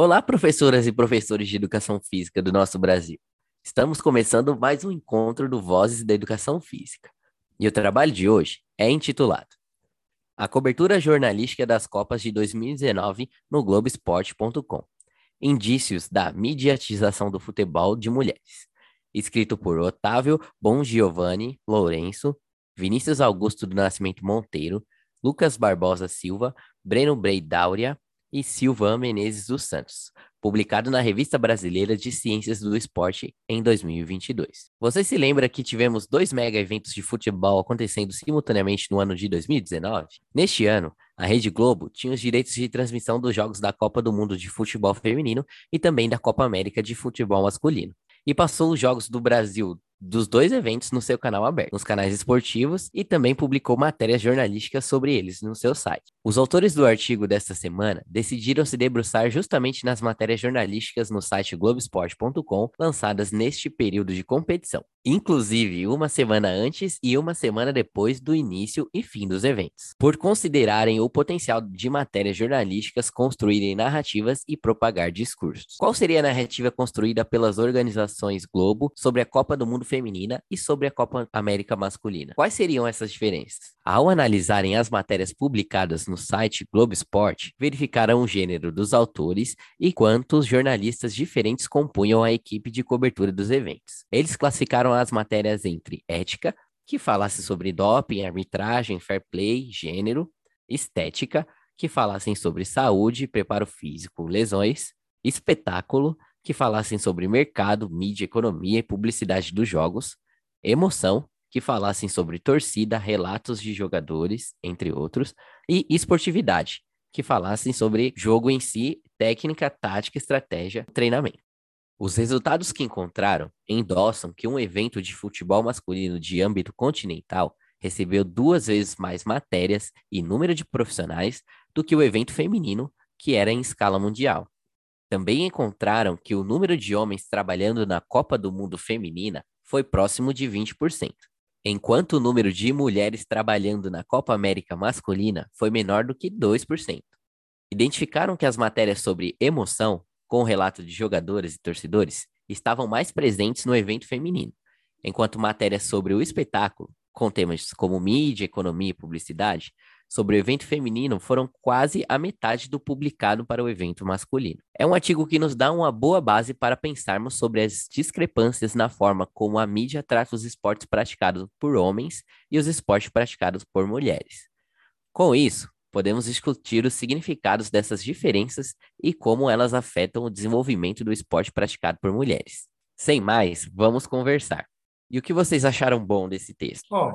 Olá, professoras e professores de educação física do nosso Brasil. Estamos começando mais um encontro do Vozes da Educação Física. E o trabalho de hoje é intitulado A cobertura jornalística das Copas de 2019 no Globoesporte.com. Indícios da mediatização do futebol de mulheres. Escrito por Otávio Bon Giovanni Lourenço, Vinícius Augusto do Nascimento Monteiro, Lucas Barbosa Silva, Breno Breidáurea, e Silvan Menezes dos Santos, publicado na Revista Brasileira de Ciências do Esporte em 2022. Você se lembra que tivemos dois mega eventos de futebol acontecendo simultaneamente no ano de 2019? Neste ano, a Rede Globo tinha os direitos de transmissão dos jogos da Copa do Mundo de Futebol Feminino e também da Copa América de Futebol Masculino. E passou os jogos do Brasil dos dois eventos no seu canal aberto, nos canais esportivos e também publicou matérias jornalísticas sobre eles no seu site. Os autores do artigo desta semana decidiram se debruçar justamente nas matérias jornalísticas no site globesport.com lançadas neste período de competição, inclusive uma semana antes e uma semana depois do início e fim dos eventos, por considerarem o potencial de matérias jornalísticas construírem narrativas e propagar discursos. Qual seria a narrativa construída pelas organizações Globo sobre a Copa do Mundo feminina e sobre a Copa América masculina. Quais seriam essas diferenças? Ao analisarem as matérias publicadas no site Globo Esporte, verificaram o gênero dos autores e quantos jornalistas diferentes compunham a equipe de cobertura dos eventos. Eles classificaram as matérias entre ética, que falasse sobre doping, arbitragem, fair play, gênero, estética, que falassem sobre saúde, preparo físico, lesões, espetáculo, que falassem sobre mercado, mídia, economia e publicidade dos jogos, emoção, que falassem sobre torcida, relatos de jogadores, entre outros, e esportividade, que falassem sobre jogo em si, técnica, tática, estratégia, treinamento. Os resultados que encontraram endossam que um evento de futebol masculino de âmbito continental recebeu duas vezes mais matérias e número de profissionais do que o evento feminino, que era em escala mundial. Também encontraram que o número de homens trabalhando na Copa do Mundo Feminina foi próximo de 20%, enquanto o número de mulheres trabalhando na Copa América Masculina foi menor do que 2%. Identificaram que as matérias sobre emoção, com o relato de jogadores e torcedores, estavam mais presentes no evento feminino, enquanto matérias sobre o espetáculo, com temas como mídia, economia e publicidade, sobre o evento feminino foram quase a metade do publicado para o evento masculino. É um artigo que nos dá uma boa base para pensarmos sobre as discrepâncias na forma como a mídia trata os esportes praticados por homens e os esportes praticados por mulheres. Com isso, podemos discutir os significados dessas diferenças e como elas afetam o desenvolvimento do esporte praticado por mulheres. Sem mais, vamos conversar. E o que vocês acharam bom desse texto? Bom,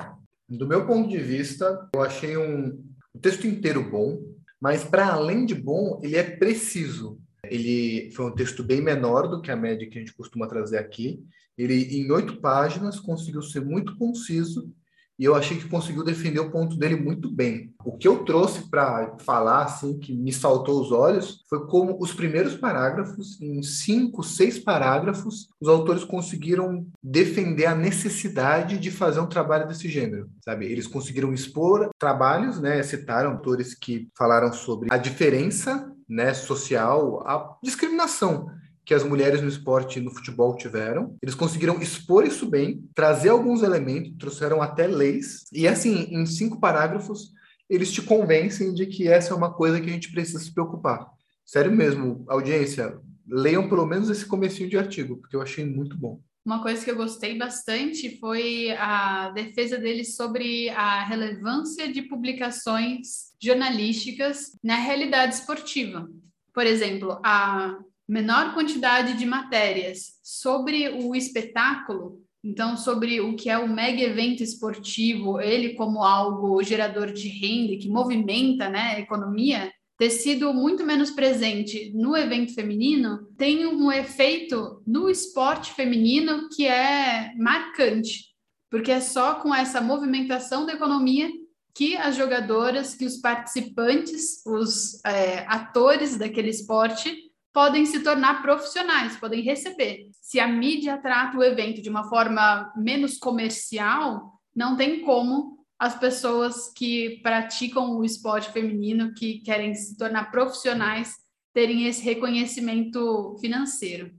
do meu ponto de vista, eu achei um, o texto inteiro bom, mas para além de bom, ele é preciso. Ele foi um texto bem menor do que a média que a gente costuma trazer aqui. Ele, em oito páginas, conseguiu ser muito conciso e eu achei que conseguiu defender o ponto dele muito bem. O que eu trouxe para falar, assim, que me saltou os olhos, foi como os primeiros parágrafos, em cinco, seis parágrafos, os autores conseguiram defender a necessidade de fazer um trabalho desse gênero, sabe? Eles conseguiram expor trabalhos, né? Citaram autores que falaram sobre a diferença né, social, a discriminação que as mulheres no esporte e no futebol tiveram. Eles conseguiram expor isso bem, trazer alguns elementos, trouxeram até leis, e assim, em cinco parágrafos, eles te convencem de que essa é uma coisa que a gente precisa se preocupar. Sério mesmo, audiência, leiam pelo menos esse comecinho de artigo, porque eu achei muito bom. Uma coisa que eu gostei bastante foi a defesa deles sobre a relevância de publicações jornalísticas na realidade esportiva. Por exemplo, a menor quantidade de matérias sobre o espetáculo, então sobre o que é o mega evento esportivo, ele como algo gerador de renda que movimenta né, a economia, ter sido muito menos presente no evento feminino tem um efeito no esporte feminino que é marcante, porque é só com essa movimentação da economia que as jogadoras, que os participantes, os é, atores daquele esporte podem se tornar profissionais, podem receber. Se a mídia trata o evento de uma forma menos comercial, não tem como as pessoas que praticam o esporte feminino, que querem se tornar profissionais, terem esse reconhecimento financeiro.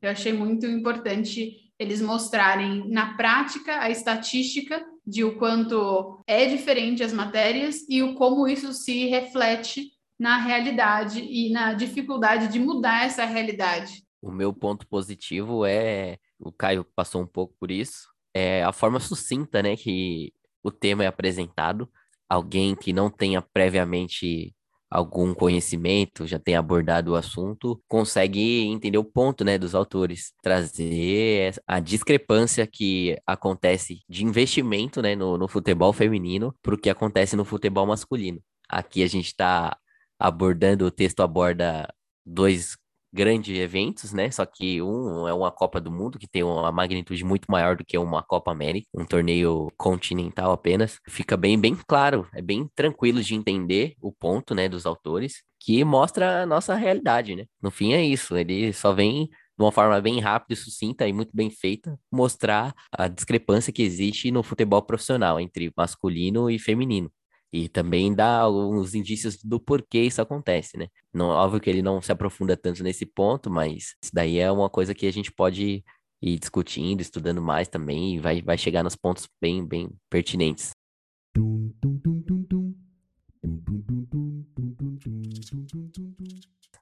Eu achei muito importante eles mostrarem na prática a estatística de o quanto é diferente as matérias e o como isso se reflete na realidade e na dificuldade de mudar essa realidade. O meu ponto positivo é, o Caio passou um pouco por isso, é a forma sucinta, né, que o tema é apresentado. Alguém que não tenha previamente algum conhecimento, já tenha abordado o assunto, consegue entender o ponto, né, dos autores, trazer a discrepância que acontece de investimento, né, no, no futebol feminino para o que acontece no futebol masculino. Aqui a gente está abordando, o texto aborda dois grandes eventos, né? Só que um é uma Copa do Mundo, que tem uma magnitude muito maior do que uma Copa América, um torneio continental apenas. Fica bem, bem claro, é bem tranquilo de entender o ponto, né, dos autores, que mostra a nossa realidade, né? No fim é isso, ele só vem de uma forma bem rápida sucinta e muito bem feita, mostrar a discrepância que existe no futebol profissional entre masculino e feminino. E também dá alguns indícios do porquê isso acontece, né? Não, óbvio que ele não se aprofunda tanto nesse ponto, mas isso daí é uma coisa que a gente pode ir discutindo, estudando mais também, e vai, vai chegar nos pontos bem, bem pertinentes.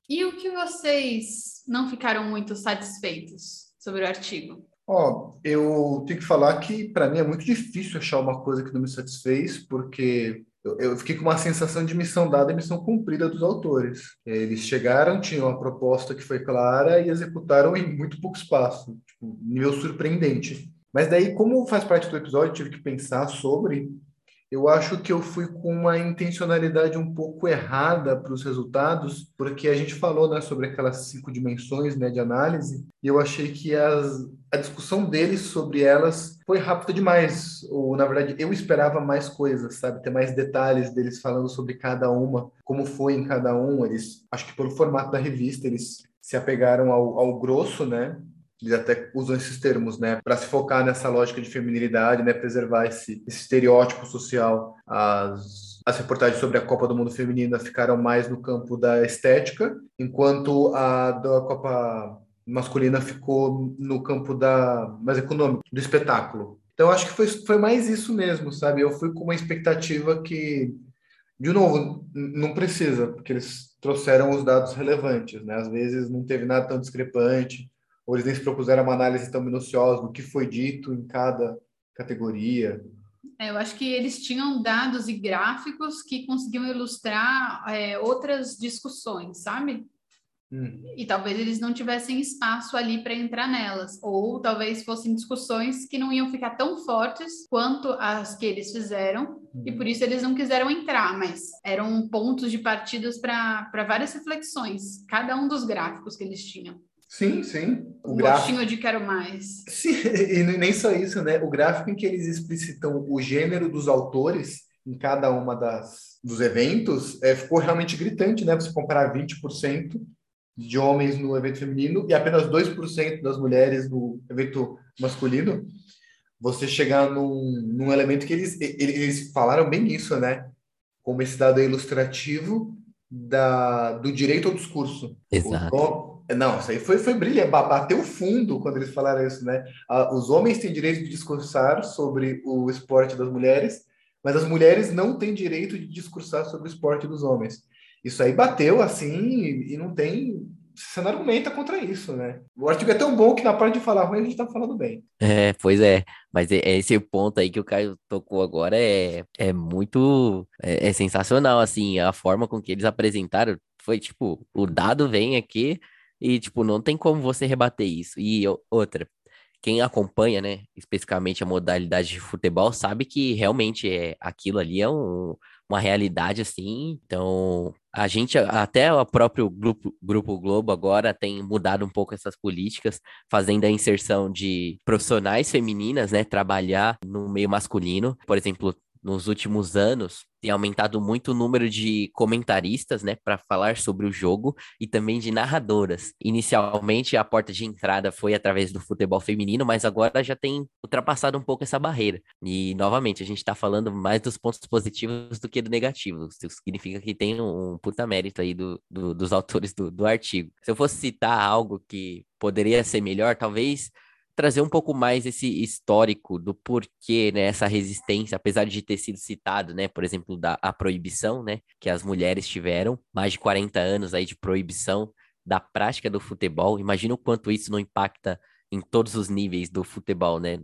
E o que vocês não ficaram muito satisfeitos sobre o artigo? Ó, eu tenho que falar que para mim é muito difícil achar uma coisa que não me satisfez, porque eu, fiquei com uma sensação de missão dada e missão cumprida dos autores. Eles chegaram, tinham uma proposta que foi clara e executaram em muito pouco espaço, tipo, nível surpreendente. Mas daí, como faz parte do episódio, tive que pensar sobre. Eu acho que eu fui com uma intencionalidade um pouco errada para os resultados, porque a gente falou né, sobre aquelas cinco dimensões né, de análise, e eu achei que as, a discussão deles sobre elas foi rápida demais. Ou, na verdade, eu esperava mais coisas, sabe? Ter mais detalhes deles falando sobre cada uma, como foi em cada um. Eles, acho que pelo formato da revista, eles se apegaram ao, ao grosso, né? Eles até usam esses termos, né, para se focar nessa lógica de feminilidade, né, preservar esse, esse estereótipo social. As, as reportagens sobre a Copa do Mundo Feminina ficaram mais no campo da estética, enquanto a da Copa masculina ficou no campo da mais econômico, do espetáculo. Então acho que foi, foi mais isso mesmo, sabe? Eu fui com uma expectativa que, de novo, não precisa, porque eles trouxeram os dados relevantes, né? Às vezes não teve nada tão discrepante, ou eles nem se propuseram uma análise tão minuciosa do que foi dito em cada categoria. É, eu acho que eles tinham dados e gráficos que conseguiam ilustrar é, outras discussões, sabe? Hum. E talvez eles não tivessem espaço ali para entrar nelas, ou talvez fossem discussões que não iam ficar tão fortes quanto as que eles fizeram, hum. e por isso eles não quiseram entrar, mas eram pontos de partidas para várias reflexões, cada um dos gráficos que eles tinham. Sim, sim. O um gráfico de quero mais. Sim, e nem só isso, né? O gráfico em que eles explicitam o gênero dos autores em cada uma das dos eventos é, ficou realmente gritante, né? Você comparar 20% de homens no evento feminino e apenas 2% das mulheres no evento masculino, você chegar num, num elemento que eles, eles falaram bem isso, né? Como esse dado é ilustrativo da, do direito ao discurso. Exato. Não, isso aí foi, foi brilhante, bateu fundo quando eles falaram isso, né? Os homens têm direito de discursar sobre o esporte das mulheres, mas as mulheres não têm direito de discursar sobre o esporte dos homens. Isso aí bateu assim e não tem. Você não argumenta contra isso, né? O artigo é tão bom que na parte de falar ruim a gente tá falando bem. É, pois é. Mas é, é esse ponto aí que o Caio tocou agora é, é muito. É, é sensacional, assim. A forma com que eles apresentaram foi tipo: o dado vem aqui e, tipo, não tem como você rebater isso. E outra, quem acompanha, né, especificamente a modalidade de futebol, sabe que realmente é aquilo ali é um, uma realidade assim. Então, a gente, até o próprio grupo, grupo Globo agora tem mudado um pouco essas políticas, fazendo a inserção de profissionais femininas, né, trabalhar no meio masculino. Por exemplo, nos últimos anos tem aumentado muito o número de comentaristas, né, para falar sobre o jogo e também de narradoras. Inicialmente a porta de entrada foi através do futebol feminino, mas agora já tem ultrapassado um pouco essa barreira. E novamente a gente está falando mais dos pontos positivos do que do negativo. Isso significa que tem um, puta mérito aí do, do, dos autores do, do artigo. Se eu fosse citar algo que poderia ser melhor, talvez trazer um pouco mais esse histórico do porquê, né, essa resistência, apesar de ter sido citado, né, por exemplo, da a proibição, né, que as mulheres tiveram, mais de 40 anos aí de proibição da prática do futebol. Imagina o quanto isso não impacta em todos os níveis do futebol, né,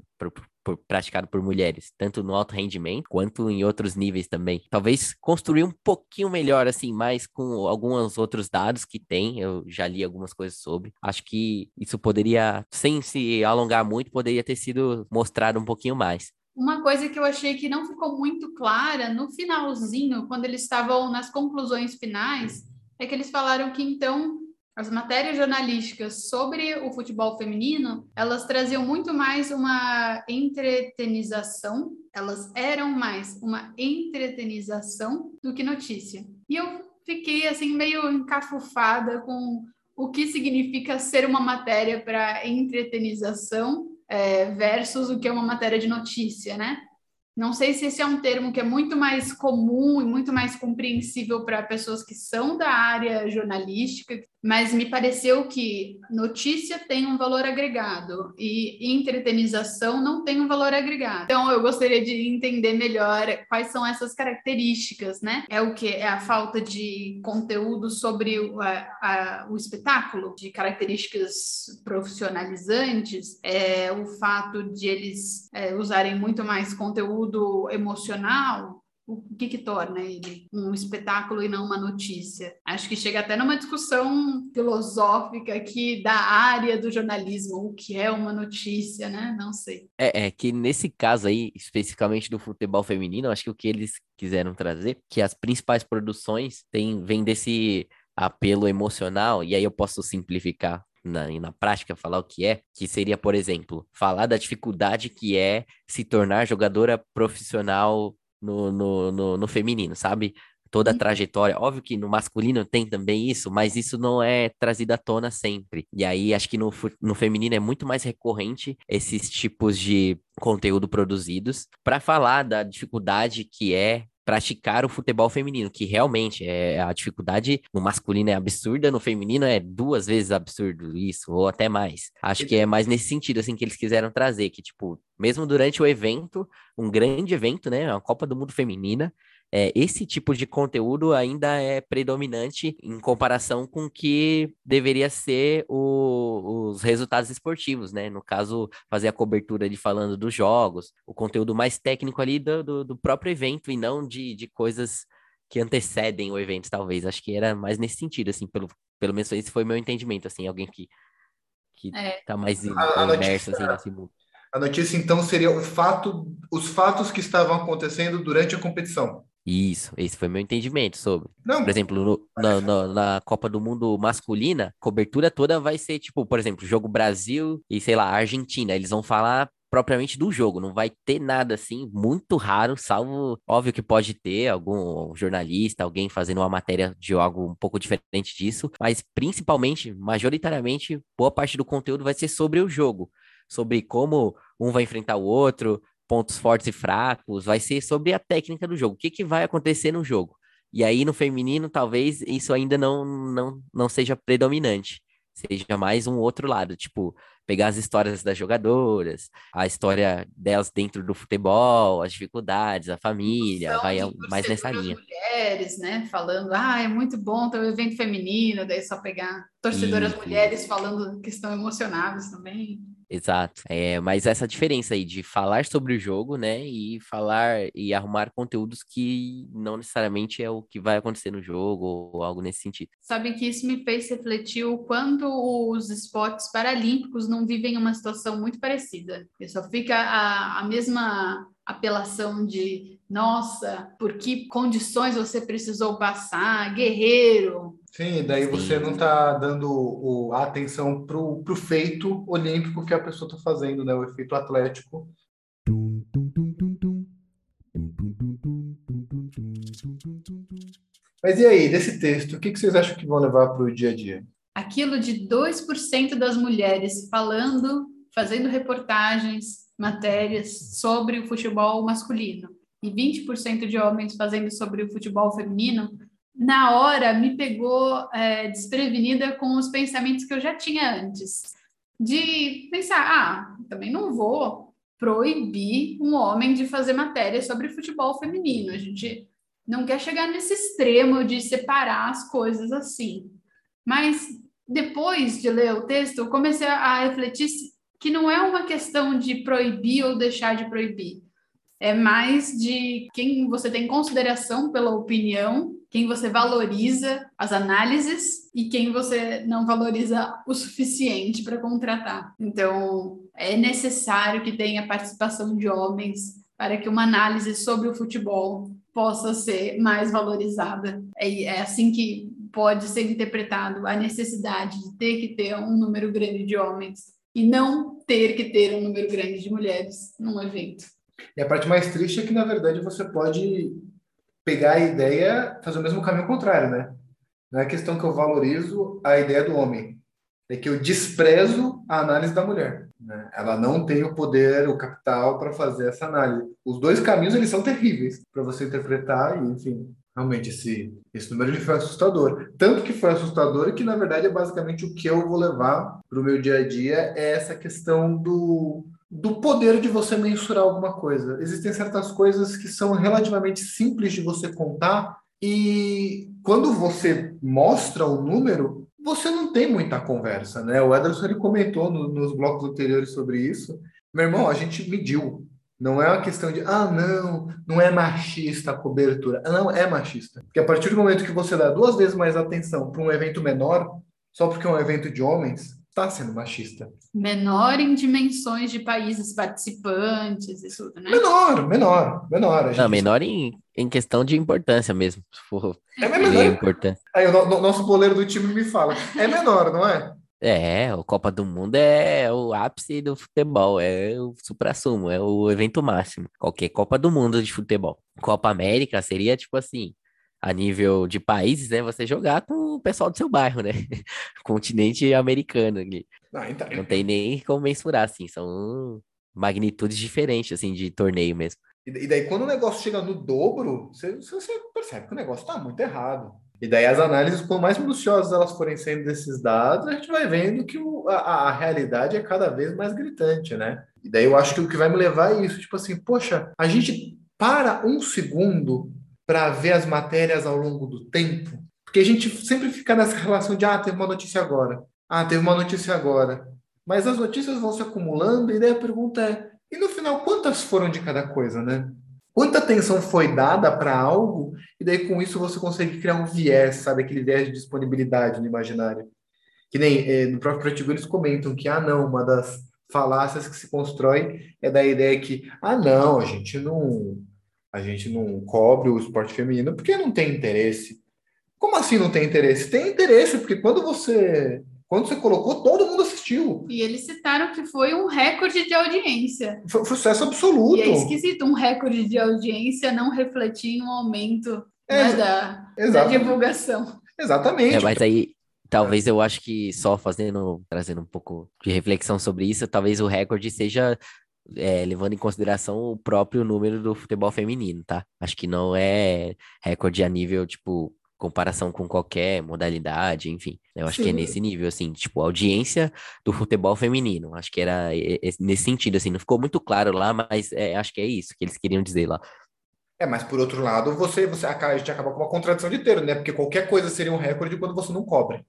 por, praticado por mulheres, tanto no alto rendimento quanto em outros níveis também. Talvez construir um pouquinho melhor, assim, mais com alguns outros dados que tem, eu já li algumas coisas sobre. Acho que isso poderia, sem se alongar muito, poderia ter sido mostrado um pouquinho mais. Uma coisa que eu achei que não ficou muito clara no finalzinho, quando eles estavam nas conclusões finais, é que eles falaram que então as matérias jornalísticas sobre o futebol feminino, elas traziam muito mais uma entretenização, elas eram mais uma entretenização do que notícia. E eu fiquei assim meio encafufada com o que significa ser uma matéria para entretenização é, versus o que é uma matéria de notícia, né? Não sei se esse é um termo que é muito mais comum e muito mais compreensível para pessoas que são da área jornalística, mas me pareceu que notícia tem um valor agregado e entretenização não tem um valor agregado. Então eu gostaria de entender melhor quais são essas características, né? É o que é a falta de conteúdo sobre o, a, a, o espetáculo, de características profissionalizantes, é o fato de eles é, usarem muito mais conteúdo emocional, o que, que torna ele um espetáculo e não uma notícia. Acho que chega até numa discussão filosófica aqui da área do jornalismo, o que é uma notícia, né? Não sei. É, é que nesse caso aí, especificamente do futebol feminino, acho que o que eles quiseram trazer, que as principais produções têm, vêm desse apelo emocional, e aí eu posso simplificar na, na prática falar o que é, que seria, por exemplo, falar da dificuldade que é se tornar jogadora profissional no, no, no, no feminino, sabe? Toda a uhum. trajetória. Óbvio que no masculino tem também isso, mas isso não é trazido à tona sempre. E aí acho que no, no feminino é muito mais recorrente esses tipos de conteúdo produzidos para falar da dificuldade que é praticar o futebol feminino, que realmente é a dificuldade no masculino é absurda, no feminino é duas vezes absurdo isso, ou até mais. Acho que é mais nesse sentido assim que eles quiseram trazer, que tipo, mesmo durante o evento, um grande evento, né, a Copa do Mundo feminina, é, esse tipo de conteúdo ainda é predominante em comparação com o que deveria ser o, os resultados esportivos, né? No caso, fazer a cobertura de falando dos jogos, o conteúdo mais técnico ali do, do, do próprio evento e não de, de coisas que antecedem o evento, talvez. Acho que era mais nesse sentido, assim, pelo, pelo menos esse foi meu entendimento, assim, alguém que, que é. tá mais imerso, assim, nesse mundo. A notícia, então, seria o fato, os fatos que estavam acontecendo durante a competição. Isso, esse foi meu entendimento sobre. Não. Por exemplo, no, na, na, na, Copa do Mundo masculina, cobertura toda vai ser, tipo, por exemplo, jogo Brasil e, sei lá, Argentina. Eles vão falar propriamente do jogo, não vai ter nada assim, muito raro, salvo, óbvio que pode ter algum jornalista, alguém fazendo uma matéria de algo um pouco diferente disso, mas principalmente, majoritariamente, boa parte do conteúdo vai ser sobre o jogo, sobre como um vai enfrentar o outro, pontos fortes e fracos, vai ser sobre a técnica do jogo, o que, que vai acontecer no jogo. E aí no feminino, talvez isso ainda não, não, não seja predominante, seja mais um outro lado, tipo, pegar as histórias das jogadoras, a história delas dentro do futebol, as dificuldades, a família, vai mais nessa linha. mulheres, né, falando, ah, é muito bom ter um evento feminino, daí só pegar torcedoras isso. mulheres falando que estão emocionadas também. Exato. É, mas essa diferença aí de falar sobre o jogo, né, e falar e arrumar conteúdos que não necessariamente é o que vai acontecer no jogo ou algo nesse sentido. Sabe que isso me fez refletir o quanto os esportes paralímpicos não vivem uma situação muito parecida. E só fica a, a mesma apelação de nossa, por que condições você precisou passar, guerreiro, Sim, e daí você não está dando o, a atenção para o feito olímpico que a pessoa está fazendo, né? O efeito atlético. Mas e aí, desse texto, o que, que vocês acham que vão levar para o dia a dia? Aquilo de 2% das mulheres falando, fazendo reportagens, matérias sobre o futebol masculino e 20% de homens fazendo sobre o futebol feminino, na hora me pegou é, desprevenida com os pensamentos que eu já tinha antes. De pensar, ah, também não vou proibir um homem de fazer matéria sobre futebol feminino. A gente não quer chegar nesse extremo de separar as coisas assim. Mas depois de ler o texto, eu comecei a refletir que não é uma questão de proibir ou deixar de proibir. É mais de quem você tem consideração pela opinião, quem você valoriza as análises e quem você não valoriza o suficiente para contratar. Então, é necessário que tenha participação de homens para que uma análise sobre o futebol possa ser mais valorizada. É, é assim que pode ser interpretado a necessidade de ter que ter um número grande de homens e não ter que ter um número grande de mulheres num evento. E a parte mais triste é que, na verdade, você pode pegar a ideia, fazer o mesmo caminho contrário, né? Não é questão que eu valorizo a ideia do homem, é que eu desprezo a análise da mulher. Né? Ela não tem o poder, o capital para fazer essa análise. Os dois caminhos eles são terríveis para você interpretar e, enfim, realmente esse esse número ele foi assustador. Tanto que foi assustador que na verdade é basicamente o que eu vou levar para o meu dia a dia é essa questão do do poder de você mensurar alguma coisa. Existem certas coisas que são relativamente simples de você contar e quando você mostra o número, você não tem muita conversa, né? O Ederson ele comentou no, nos blocos anteriores sobre isso. Meu irmão, a gente mediu. Não é uma questão de, ah, não, não é machista a cobertura. Não, é machista. Porque a partir do momento que você dá duas vezes mais atenção para um evento menor, só porque é um evento de homens, está sendo machista. Menor em dimensões de países participantes e tudo, né? Menor, menor, menor. Gente... Não, menor em, em questão de importância mesmo. Se for é menor. Importante. Aí o no, nosso goleiro do time me fala, é menor, não é? É, o Copa do Mundo é o ápice do futebol, é o supra-sumo, é o evento máximo. Qualquer Copa do Mundo de futebol. Copa América seria tipo assim, a nível de países, né? Você jogar com o pessoal do seu bairro, né? Continente americano ali. Ah, então... Não tem nem como mensurar, assim, são magnitudes diferentes, assim, de torneio mesmo. E daí, quando o negócio chega no dobro, você, você percebe que o negócio está muito errado. E daí, as análises, quanto mais minuciosas elas forem sendo desses dados, a gente vai vendo que o, a, a realidade é cada vez mais gritante, né? E daí, eu acho que o que vai me levar é isso, tipo assim, poxa, a gente para um segundo para ver as matérias ao longo do tempo, porque a gente sempre fica nessa relação de ah, teve uma notícia agora, ah, teve uma notícia agora. Mas as notícias vão se acumulando e daí a pergunta é, e no final, quantas foram de cada coisa, né? Quanta atenção foi dada para algo, e daí com isso você consegue criar um viés, sabe? Aquele viés de disponibilidade no imaginário. Que nem eh, no próprio artigo eles comentam que, ah, não, uma das falácias que se constrói é da ideia que, ah, não, a gente não a gente não cobre o esporte feminino porque não tem interesse. Como assim não tem interesse? Tem interesse, porque quando você quando você colocou, todo mundo assistiu. E eles citaram que foi um recorde de audiência. Foi um sucesso absoluto. E é esquisito um recorde de audiência não refletir um aumento é, né, da, da, divulgação. Exatamente. É, mas aí, talvez eu acho que só fazendo, trazendo um pouco de reflexão sobre isso, talvez o recorde seja é, levando em consideração o próprio número do futebol feminino, tá? Acho que não é recorde a nível, tipo, comparação com qualquer modalidade, enfim. Eu acho Sim. que é nesse nível, assim, tipo, audiência do futebol feminino. Acho que era nesse sentido, assim, não ficou muito claro lá, mas é, acho que é isso que eles queriam dizer lá. É, mas por outro lado, você, você a gente acaba com uma contradição de ter, né? Porque qualquer coisa seria um recorde quando você não cobre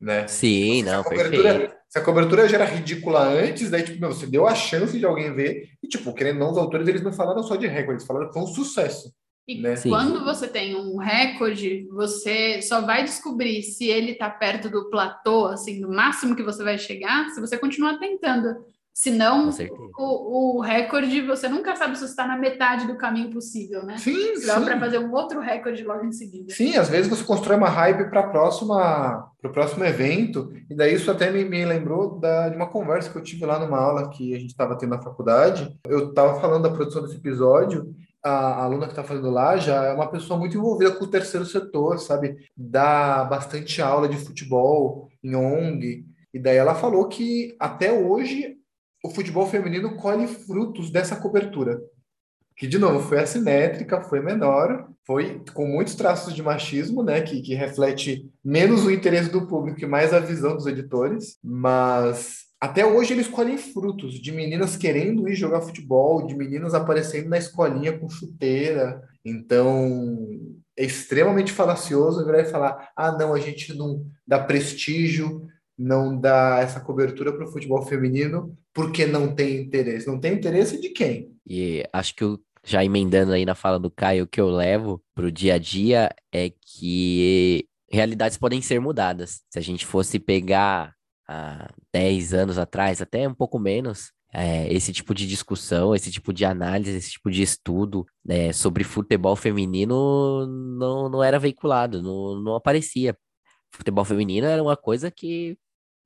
né? Sim, não, se perfeito. Se a cobertura já era ridícula antes, daí, tipo, meu, você deu a chance de alguém ver, e, tipo, querendo não, os autores, eles não falaram só de recorde, eles falaram que foi um sucesso. E né? quando você tem um recorde, você só vai descobrir se ele está perto do platô, assim, do máximo que você vai chegar, se você continuar tentando. Senão, o, o recorde, você nunca sabe se você está na metade do caminho possível, né? Sim, você sim. para fazer um outro recorde logo em seguida. Sim, às vezes você constrói uma hype para próxima para o próximo evento, e daí isso até me, me lembrou da, de uma conversa que eu tive lá numa aula que a gente estava tendo na faculdade. Eu estava falando da produção desse episódio, a aluna que está fazendo lá já é uma pessoa muito envolvida com o terceiro setor, sabe? Dá bastante aula de futebol em ONG. E daí ela falou que até hoje o futebol feminino colhe frutos dessa cobertura. Que, de novo, foi assimétrica, foi menor, foi com muitos traços de machismo, né? Que, que reflete menos o interesse do público e mais a visão dos editores. Mas até hoje eles colhem frutos de meninas querendo ir jogar futebol, de meninas aparecendo na escolinha com chuteira. Então, é extremamente falacioso virar e falar: ah, não, a gente não dá prestígio, não dá essa cobertura para o futebol feminino porque não tem interesse. Não tem interesse de quem? E acho que eu, já emendando aí na fala do Caio, o que eu levo para o dia a dia é que realidades podem ser mudadas. Se a gente fosse pegar há 10 anos atrás, até um pouco menos, é, esse tipo de discussão, esse tipo de análise, esse tipo de estudo é, sobre futebol feminino não, não era veiculado, não, não aparecia. Futebol feminino era uma coisa que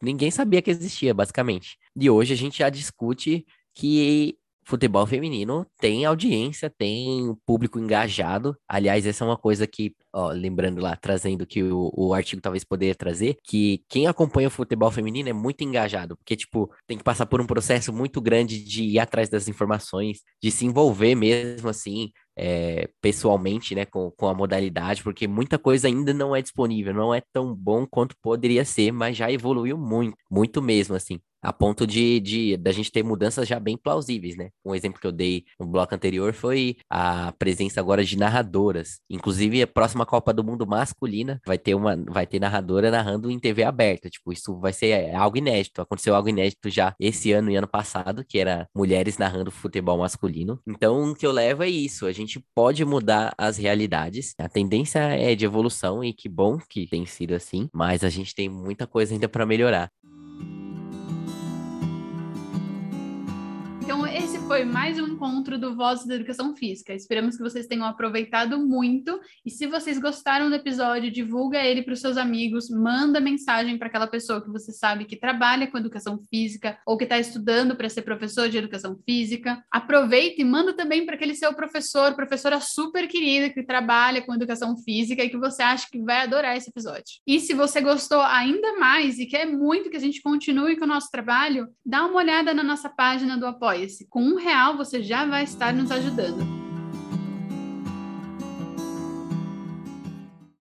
ninguém sabia que existia, basicamente. E hoje a gente já discute que futebol feminino tem audiência, tem público engajado. Aliás, essa é uma coisa que, ó, lembrando lá, trazendo que o, o artigo talvez poderia trazer, que quem acompanha o futebol feminino é muito engajado, porque, tipo, tem que passar por um processo muito grande de ir atrás das informações, de se envolver mesmo, assim, é, pessoalmente, né, com, com a modalidade, porque muita coisa ainda não é disponível, não é tão bom quanto poderia ser, mas já evoluiu muito, muito mesmo, assim a ponto de, de da gente ter mudanças já bem plausíveis, né? Um exemplo que eu dei no bloco anterior foi a presença agora de narradoras. Inclusive, a próxima Copa do Mundo masculina vai ter uma vai ter narradora narrando em TV aberta. Tipo, isso vai ser é, algo inédito. Aconteceu algo inédito já esse ano e ano passado, que era mulheres narrando futebol masculino. Então, o que eu levo é isso. A gente pode mudar as realidades. A tendência é de evolução e que bom que tem sido assim, mas a gente tem muita coisa ainda para melhorar. Foi mais um encontro do Vozes da Educação Física. Esperamos que vocês tenham aproveitado muito. E se vocês gostaram do episódio, divulga ele para os seus amigos, manda mensagem para aquela pessoa que você sabe que trabalha com educação física ou que está estudando para ser professor de educação física. Aproveita e manda também para aquele seu professor, professora super querida que trabalha com educação física e que você acha que vai adorar esse episódio. E se você gostou ainda mais e quer muito que a gente continue com o nosso trabalho, dá uma olhada na nossa página do Apoia-se. Com um real você já vai estar nos ajudando.